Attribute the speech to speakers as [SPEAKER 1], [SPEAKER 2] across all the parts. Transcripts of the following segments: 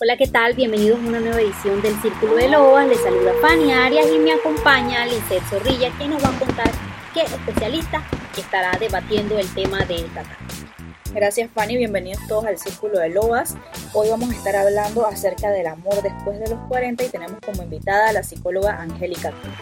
[SPEAKER 1] Hola, ¿qué tal? Bienvenidos a una nueva edición del Círculo de Lobas. Les saluda Fanny Arias y me acompaña Lizeth Zorrilla, quien nos va a contar qué especialista estará debatiendo el tema de Tata.
[SPEAKER 2] Gracias Fanny, bienvenidos todos al Círculo de Lobas. Hoy vamos a estar hablando acerca del amor después de los 40 y tenemos como invitada a la psicóloga Angélica Cruz.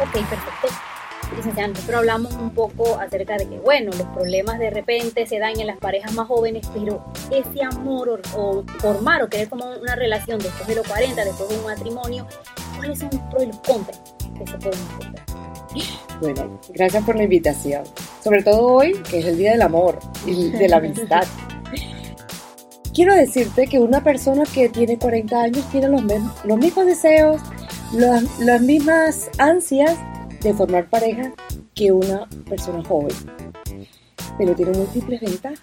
[SPEAKER 1] Ok, perfecto. Licenciada, nosotros hablamos un poco acerca de que, bueno, los problemas de repente se dan en las parejas más jóvenes, pero ese amor o, formar o querer como una relación después de los 40, después de un matrimonio, ¿cuáles son los pros y los contras que se pueden encontrar?
[SPEAKER 3] Bueno, gracias por la invitación. Sobre todo hoy, que es el Día del Amor y de la amistad. Quiero decirte que una persona que tiene 40 años tiene los, los mismos deseos, las mismas ansias de formar pareja que una persona joven. Pero tiene múltiples ventajas.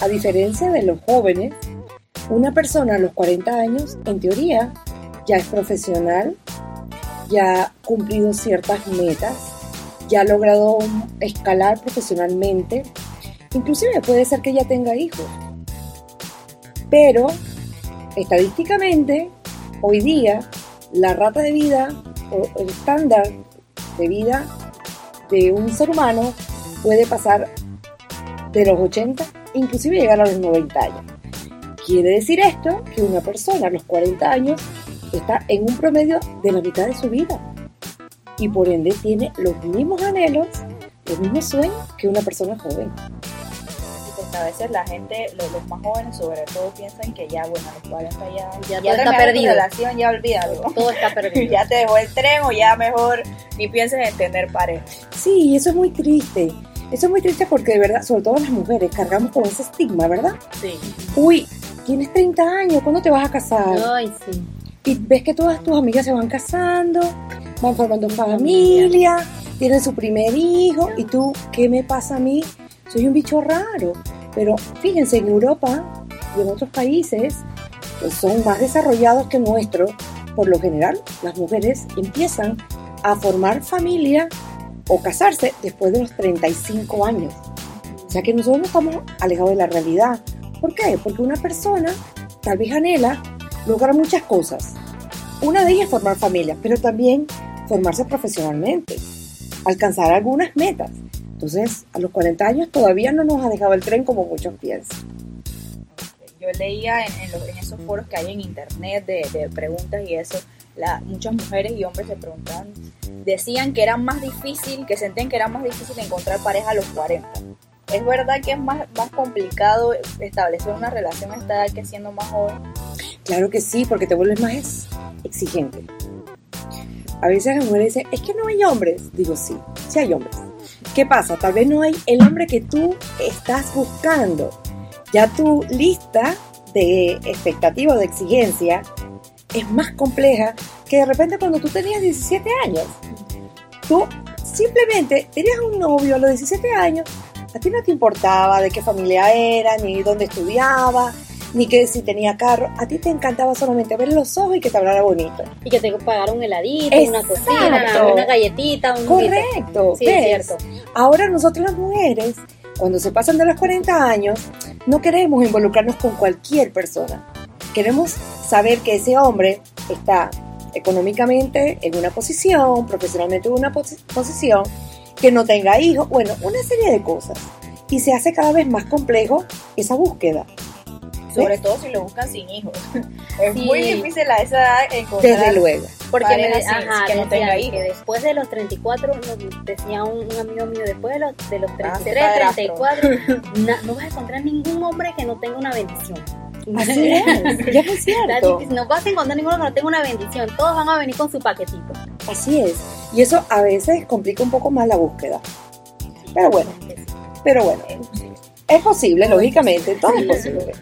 [SPEAKER 3] A diferencia de los jóvenes, una persona a los 40 años, en teoría, ya es profesional, ya ha cumplido ciertas metas, ya ha logrado escalar profesionalmente, inclusive puede ser que ya tenga hijos. Pero, estadísticamente, hoy día, la rata de vida o el estándar de vida de un ser humano puede pasar de los 80, inclusive llegar a los 90 años. Quiere decir esto que una persona a los 40 años está en un promedio de la mitad de su vida y por ende tiene los mismos anhelos, los mismos sueños que una persona joven
[SPEAKER 2] a veces la gente, los, más jóvenes sobre todo, piensan que ya, bueno, los 40 ya,
[SPEAKER 1] ya, ya está perdido.
[SPEAKER 2] relación, ya olvídalo.
[SPEAKER 1] Todo está perdido.
[SPEAKER 2] ya te dejó el tren o ya mejor ni pienses en tener pareja.
[SPEAKER 3] Sí, eso es muy triste. Eso es muy triste porque de verdad, sobre todo las mujeres, cargamos con ese estigma, ¿verdad?
[SPEAKER 1] Sí.
[SPEAKER 3] Uy, tienes 30 años, ¿cuándo te vas a casar?
[SPEAKER 1] Ay, sí.
[SPEAKER 3] Y ves que todas tus amigas se van casando, van formando familia, tienen su primer hijo, y tú, ¿qué me pasa a mí? Soy un bicho raro. Pero fíjense, en Europa y en otros países pues son más desarrollados que nuestro, por lo general las mujeres empiezan a formar familia o casarse después de los 35 años. O sea que nosotros no estamos alejados de la realidad. ¿Por qué? Porque una persona tal vez anhela lograr muchas cosas. Una de ellas es formar familia, pero también formarse profesionalmente, alcanzar algunas metas. Entonces, a los 40 años todavía no nos ha dejado el tren como muchos piensan.
[SPEAKER 2] Yo leía en, esos foros que hay en internet de, preguntas y eso, muchas mujeres y hombres se preguntaban, decían que era más difícil, que sentían que era más difícil encontrar pareja a los 40. ¿Es verdad que es más, más complicado establecer una relación a esta edad que siendo más joven?
[SPEAKER 3] Claro que sí, porque te vuelves más exigente. A veces las mujeres dicen, es que no hay hombres. Digo, sí, sí hay hombres ¿Qué pasa? Tal vez no hay el hombre que tú estás buscando. Ya tu lista de expectativas, de exigencia, es más compleja que de repente cuando tú tenías 17 años. Tú simplemente tenías un novio a los 17 años, a ti no te importaba de qué familia era, ni dónde estudiaba, ni que si tenía carro, a ti te encantaba solamente ver los ojos y que te hablara bonito.
[SPEAKER 1] Y que te pagara un heladito, una cocina, una galletita, un
[SPEAKER 3] Correcto, sí, es cierto. Ahora nosotros las mujeres, cuando se pasan de los 40 años, no queremos involucrarnos con cualquier persona. Queremos saber que ese hombre está económicamente en una posición, profesionalmente en una posición, que no tenga hijos, bueno, una serie de cosas. Y se hace cada vez más complejo esa búsqueda
[SPEAKER 2] sobre todo si lo buscan sin hijos. es muy difícil a esa edad encontrar.
[SPEAKER 3] Desde luego.
[SPEAKER 1] Porque me ajá, que no tenga hijos. Que después de los 34, decía un, amigo mío, después de los, de los 33, ah, 34, no vas a encontrar ningún hombre que no tenga una bendición.
[SPEAKER 3] Así es, ya es cierto.
[SPEAKER 1] No vas a encontrar ninguno que no tenga una bendición. Todos van a venir con su paquetito.
[SPEAKER 3] Así es. Y eso a veces complica un poco más la búsqueda. Pero bueno, pero bueno, es posible, lógicamente, todo es posible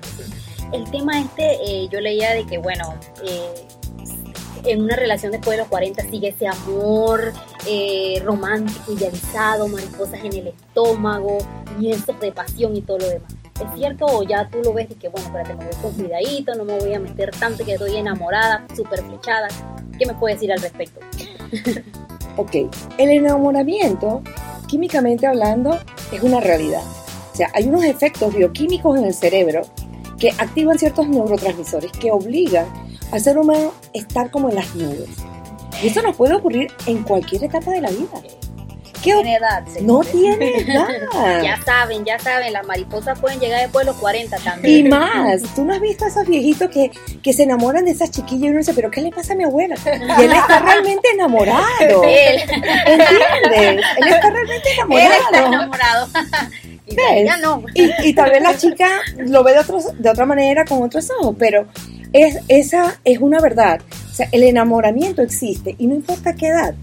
[SPEAKER 1] el tema este, eh, yo leía de que, bueno, eh, en una relación después de los 40 sigue ese amor eh, romántico, idealizado, mariposas en el estómago, lienzos de pasión y todo lo demás. ¿Es cierto o ya tú lo ves y que, bueno, espérate, me voy con cuidadito, no me voy a meter tanto que estoy enamorada, súper flechada? ¿Qué me puedes decir al respecto?
[SPEAKER 3] ok, el enamoramiento, químicamente hablando, es una realidad. O sea, hay unos efectos bioquímicos en el cerebro que activan ciertos neurotransmisores que obligan al ser humano a estar como en las nubes. Y eso nos puede ocurrir en cualquier etapa de la vida. ¿Qué
[SPEAKER 2] Tiene edad,
[SPEAKER 3] no tiene edad.
[SPEAKER 1] Ya saben, ya saben, las mariposas pueden llegar después de los 40
[SPEAKER 3] Y
[SPEAKER 1] también.
[SPEAKER 3] más, tú no has visto a esos viejitos que, que se enamoran de esas chiquillas y uno dice, pero ¿qué le pasa a mi abuela? Y él está realmente enamorado.
[SPEAKER 1] Él,
[SPEAKER 3] ¿Entiendes? Él está realmente
[SPEAKER 1] él está
[SPEAKER 3] enamorado.
[SPEAKER 1] Y
[SPEAKER 3] ¿Ves?
[SPEAKER 1] ya no.
[SPEAKER 3] Y, y tal vez la chica lo ve de, otros, de otra manera, con otros ojos, pero es, esa es una verdad. O sea, el enamoramiento existe y no importa qué edad.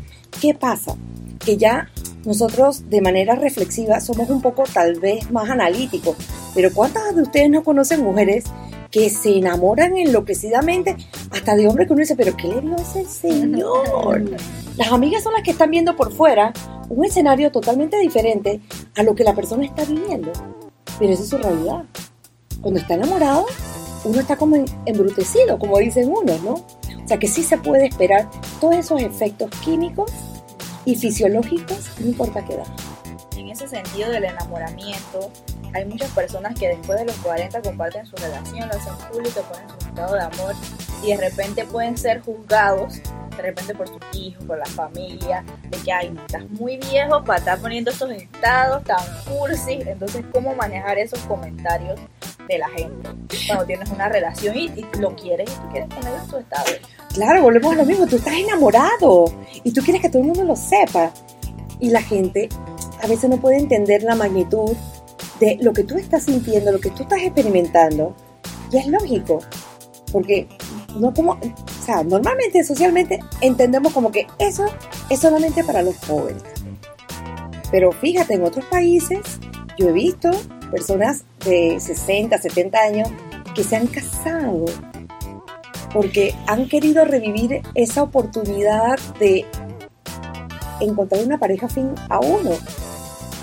[SPEAKER 3] ¿Qué pasa? Que ya nosotros de manera reflexiva somos un poco tal vez más analíticos, pero ¿cuántas de ustedes no conocen mujeres que se enamoran enloquecidamente hasta de hombres que uno dice, pero ¿qué le dio ese señor? Las amigas son las que están viendo por fuera un escenario totalmente diferente a lo que la persona está viviendo. Pero esa es su realidad. Cuando está enamorado, uno está como embrutecido, como dicen unos, ¿no? O sea que sí se puede esperar todos esos efectos químicos y fisiológicos, no importa qué edad.
[SPEAKER 2] En ese sentido del enamoramiento, hay muchas personas que después de los 40 comparten su relación, lo hacen público, ponen su estado de amor y de repente pueden ser juzgados, de repente por sus hijos, por la familia, de que, ay, estás muy viejo para estar poniendo esos estados tan cursis. Entonces, ¿cómo manejar esos comentarios de la gente cuando tienes una relación y, lo quieres y tú quieres poner en tu estado?
[SPEAKER 3] Claro, volvemos a lo mismo, tú estás enamorado y tú quieres que todo el mundo lo sepa. Y la gente a veces no puede entender la magnitud de lo que tú estás sintiendo, lo que tú estás experimentando. Y es lógico, porque no como, o sea, normalmente socialmente entendemos como que eso es solamente para los jóvenes. Pero fíjate, en otros países yo he visto personas de 60, 70 años que se han casado porque han querido revivir esa oportunidad de encontrar una pareja fin a uno.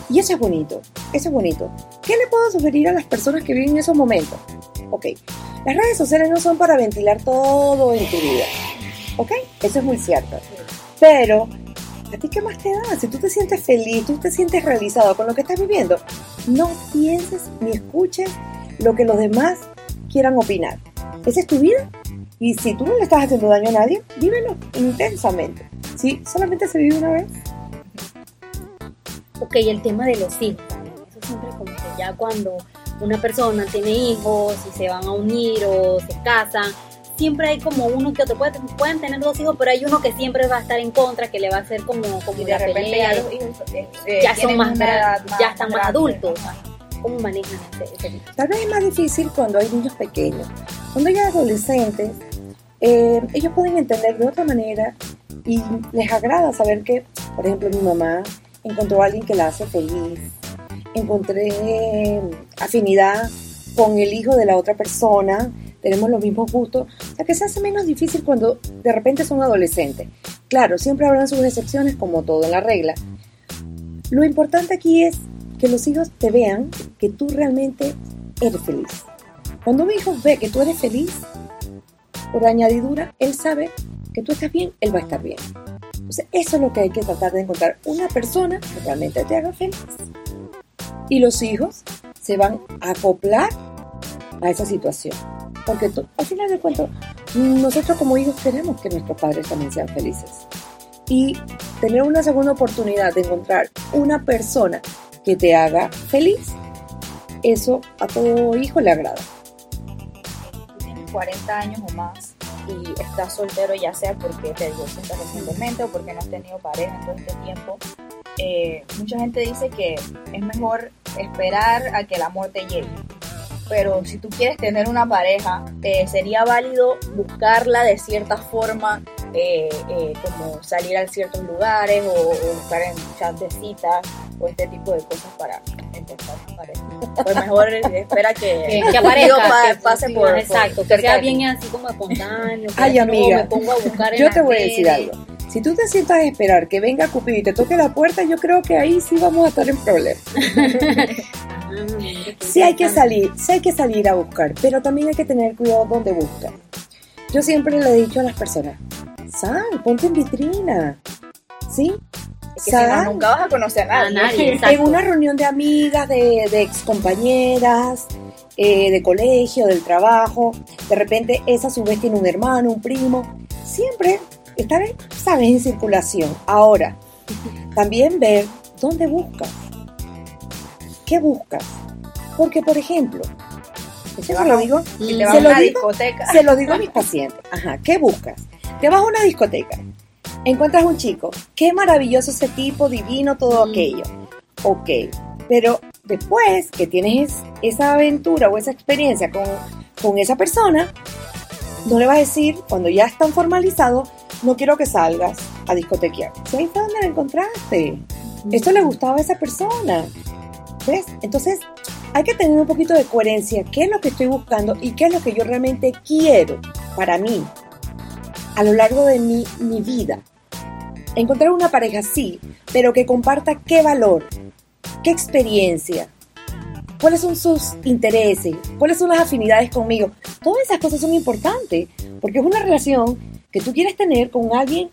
[SPEAKER 3] Y eso es bonito, eso es bonito. ¿Qué le puedo sugerir a las personas que viven en esos momentos? Ok, las redes sociales no son para ventilar todo en tu vida. Ok, eso es muy cierto. Pero, ¿a ti qué más te da? Si tú te sientes feliz, tú te sientes realizado con lo que estás viviendo, no pienses ni escuches lo que los demás quieran opinar. Esa es tu vida y si tú no le estás haciendo daño a nadie, vívelo intensamente. Sí, solamente se vive una vez.
[SPEAKER 1] Ok, el tema de los hijos. Eso siempre como que ya cuando una persona tiene hijos y se van a unir o se casan, siempre hay como uno que otro. Puede- pueden tener dos hijos, pero hay uno que siempre va a estar en contra, que le va a hacer como, como
[SPEAKER 2] Y de
[SPEAKER 1] una
[SPEAKER 2] repente
[SPEAKER 1] pelea.
[SPEAKER 2] ya los hijos eh, eh,
[SPEAKER 1] ya son más, ya están más adultos. ¿Cómo manejan ese, ese tipo?
[SPEAKER 3] Tal vez es más difícil cuando hay niños pequeños. Cuando hay adolescentes, eh, ellos pueden entender de otra manera y les agrada saber que, por ejemplo, mi mamá encontró a alguien que la hace feliz. Encontré eh, afinidad con el hijo de la otra persona. Tenemos los mismos gustos. O sea, que se hace menos difícil cuando de repente son adolescentes. Claro, siempre habrán sus excepciones como todo en la regla. Lo importante aquí es que los hijos te vean que tú realmente eres feliz. Cuando un hijo ve que tú eres feliz, por añadidura, él sabe que tú estás bien, él va a estar bien. Entonces, eso es lo que hay que tratar de encontrar. Una persona que realmente te haga feliz. Y los hijos se van a acoplar a esa situación. Porque al final de cuentas, nosotros como hijos queremos que nuestros padres también sean felices. Y tener una segunda oportunidad de encontrar una persona que te haga feliz, eso a todo hijo le agrada.
[SPEAKER 2] tienes 40 años o más y estás soltero ya sea porque te divorciaste recientemente o porque no has tenido pareja en todo este tiempo, eh, mucha gente dice que es mejor esperar a que el amor te llegue. Pero si tú quieres tener una pareja, eh, sería válido buscarla de cierta forma, eh, eh, como salir a ciertos lugares o, o buscar en chat de citas o este tipo de cosas para encontrar una pareja. O mejor espera que,
[SPEAKER 1] Que, que aparezca,
[SPEAKER 2] pa-
[SPEAKER 1] que-
[SPEAKER 2] pase
[SPEAKER 1] sí,
[SPEAKER 2] por,
[SPEAKER 1] exacto,
[SPEAKER 2] por
[SPEAKER 1] que sea bien así como espontáneo.
[SPEAKER 3] Ay, amiga,
[SPEAKER 1] me pongo a buscar en
[SPEAKER 3] Yo te voy a decir
[SPEAKER 1] redes.
[SPEAKER 3] algo. Si tú te sientas a esperar que venga Cupido y te toque la puerta, yo creo que ahí sí vamos a estar en problemas. Sí hay que salir, sí hay que salir a buscar, pero también hay que tener cuidado donde buscan. Yo siempre le he dicho a las personas, sal, ponte en vitrina, ¿sí?
[SPEAKER 2] Es que si no, nunca vas a conocer a
[SPEAKER 1] A
[SPEAKER 2] nadie.
[SPEAKER 1] nadie,
[SPEAKER 3] en
[SPEAKER 1] exacto.
[SPEAKER 3] una reunión de amigas, de, de excompañeras, eh, de colegio, del trabajo, de repente esa a su vez tiene un hermano, un primo, siempre estar, sabes, en circulación. Ahora, también ver dónde buscas, qué buscas, porque por ejemplo, eso se lo digo,
[SPEAKER 2] a
[SPEAKER 3] lo
[SPEAKER 2] una
[SPEAKER 3] digo
[SPEAKER 2] discoteca.
[SPEAKER 3] se lo digo a mis pacientes. Ajá, ¿qué buscas? Te vas a una discoteca, encuentras un chico, qué maravilloso ese tipo, divino, todo
[SPEAKER 1] Mm.
[SPEAKER 3] aquello. Ok, pero después que tienes esa aventura o esa experiencia con, con esa persona, no le vas a decir, cuando ya están formalizados, no quiero que salgas a discotequear. Si ahí está donde la encontraste. Esto le gustaba a esa persona. ¿Ves? Entonces, hay que tener un poquito de coherencia. ¿Qué es lo que estoy buscando y qué es lo que yo realmente quiero para mí a lo largo de mi, mi vida? Encontrar una pareja, sí, pero que comparta qué valor, qué experiencia, cuáles son sus intereses, cuáles son las afinidades conmigo. Todas esas cosas son importantes porque es una relación que tú quieres tener con alguien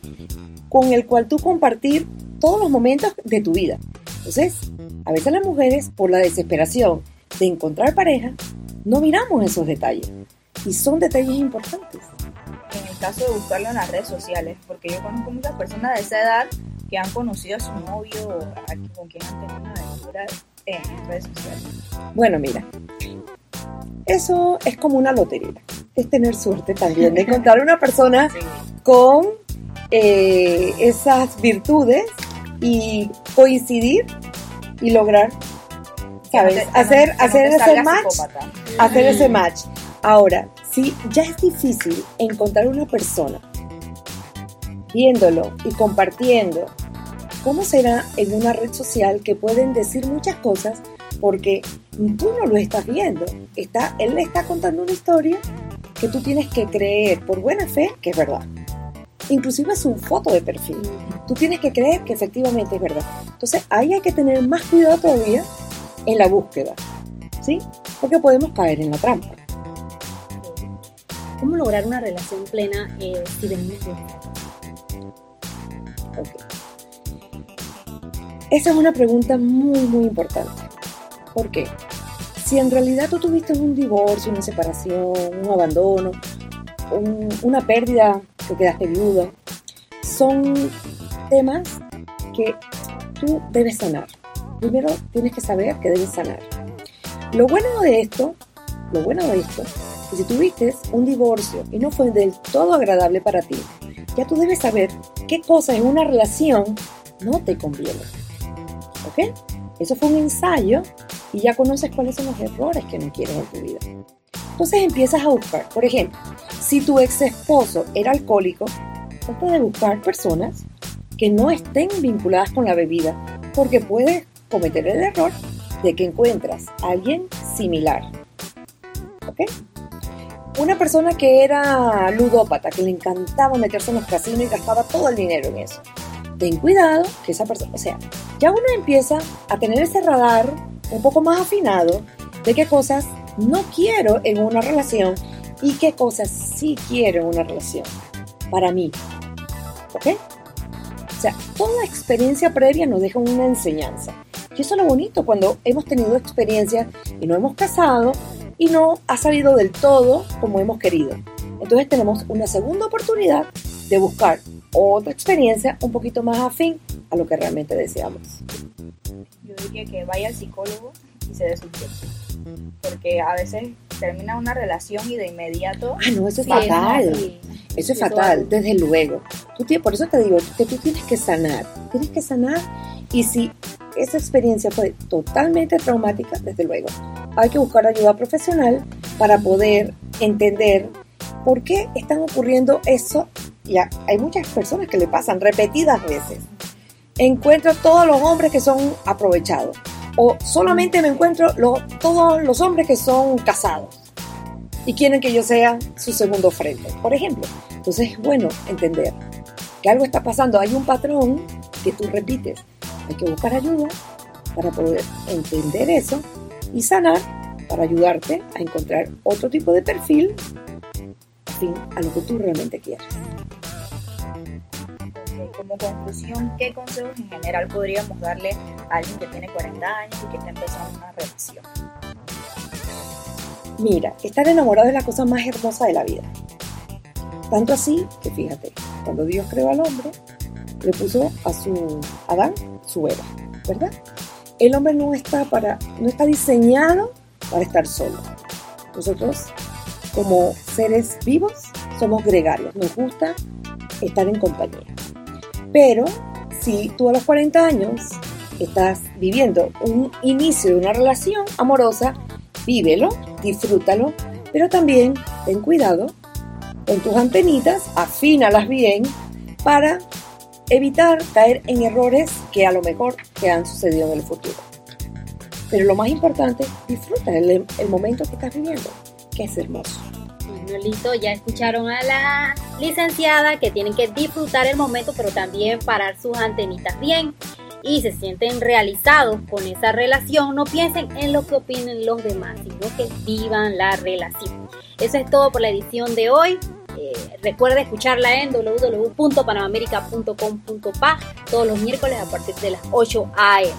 [SPEAKER 3] con el cual tú compartir todos los momentos de tu vida. Entonces, a veces las mujeres, por la desesperación de encontrar pareja, no miramos esos detalles. Y son detalles importantes.
[SPEAKER 2] en el caso de buscarlo en las redes sociales, porque yo conozco muchas personas de esa edad que han conocido a su novio o a con quien han tenido una aventura en redes sociales.
[SPEAKER 3] Bueno, mira, eso es como una lotería. Es tener suerte también de encontrar una persona
[SPEAKER 2] Sí.
[SPEAKER 3] con eh, esas virtudes y coincidir y lograr,
[SPEAKER 2] Que no
[SPEAKER 3] ¿sabes?
[SPEAKER 2] te- que no-
[SPEAKER 3] hacer
[SPEAKER 2] que no
[SPEAKER 3] hacer ese match,
[SPEAKER 2] psicópata.
[SPEAKER 3] hacer ese match. Ahora, si ya es difícil encontrar una persona viéndolo y compartiendo, ¿cómo será en una red social que pueden decir muchas cosas porque tú no lo estás viendo? Está, él le está contando una historia que tú tienes que creer por buena fe que es verdad. Inclusive es un foto de perfil. Tú tienes que creer que efectivamente es verdad. Entonces ahí hay que tener más cuidado todavía en la búsqueda, ¿sí? Porque podemos caer en la trampa.
[SPEAKER 1] ¿Cómo lograr una relación plena eh, si venimos de
[SPEAKER 3] Ok. Esa es una pregunta muy, muy importante. ¿Por qué? Si en realidad tú tuviste un divorcio, una separación, un abandono, un- una pérdida, que quedaste viuda, son temas que tú debes sanar. Primero tienes que saber que debes sanar. Lo bueno de esto, lo bueno de esto, que si tuviste un divorcio y no fue del todo agradable para ti, ya tú debes saber qué cosas en una relación no te convienen. ¿Ok? Eso fue un ensayo y ya conoces cuáles son los errores que no quieres en tu vida. Entonces empiezas a buscar. Por ejemplo, si tu ex esposo era alcohólico, trata de buscar personas que no estén vinculadas con la bebida, porque puedes cometer el error de que encuentras a alguien similar. ¿Ok? Una persona que era ludópata, que le encantaba meterse en los casinos y gastaba todo el dinero en eso. Ten cuidado que esa persona, o sea, ya uno empieza a tener ese radar un poco más afinado de qué cosas no quiero en una relación y qué cosas sí quiero en una relación. Para mí. ¿Ok? O sea, toda experiencia previa nos deja una enseñanza. Y eso es lo bonito cuando hemos tenido experiencias y nos hemos casado y no ha salido del todo como hemos querido. Entonces tenemos una segunda oportunidad de buscar otra experiencia un poquito más afín a lo que realmente deseamos.
[SPEAKER 2] Que vaya al psicólogo y se dé su tiempo. Porque a veces termina una relación y de inmediato
[SPEAKER 3] Ah, no, eso es fatal.
[SPEAKER 1] sí.
[SPEAKER 3] Eso es fatal, desde luego. Tú por eso te digo que tú tienes que sanar. Tienes que sanar y si esa experiencia fue totalmente traumática, desde luego, hay que buscar ayuda profesional para poder entender por qué están ocurriendo eso. Ya hay muchas personas que le pasan repetidas veces. Encuentro todos los hombres que son aprovechados o solamente me encuentro lo- todos los hombres que son casados y quieren que yo sea su segundo frente, por ejemplo. Entonces es bueno entender que algo está pasando, hay un patrón que tú repites. Hay que buscar ayuda para poder entender eso y sanar para ayudarte a encontrar otro tipo de perfil a lo que tú realmente quieres.
[SPEAKER 2] Ok, Como conclusión, ¿qué consejos en general podríamos darle a alguien que tiene 40 años y que está empezando una relación?
[SPEAKER 3] Mira, estar enamorado es la cosa más hermosa de la vida. Tanto así que fíjate, cuando Dios creó al hombre, le puso a su Adán su Eva, ¿verdad? El hombre no está para, no está diseñado para estar solo. Nosotros, como seres vivos, somos gregarios, nos gusta estar en compañía. Pero si tú a los 40 años estás viviendo un inicio de una relación amorosa, vívelo, disfrútalo, pero también ten cuidado con tus antenitas, afínalas bien para evitar caer en errores que a lo mejor te han sucedido en el futuro. Pero lo más importante, disfruta el, el momento que estás viviendo, que es hermoso.
[SPEAKER 1] Listo, ya escucharon a la licenciada que tienen que disfrutar el momento, pero también parar sus antenitas bien y se sienten realizados con esa relación, no piensen en lo que opinen los demás, sino que vivan la relación. Eso es todo por la edición de hoy. Eh, recuerda escucharla en www.panamamerica.com.pa todos los miércoles a partir de las 8 a.m.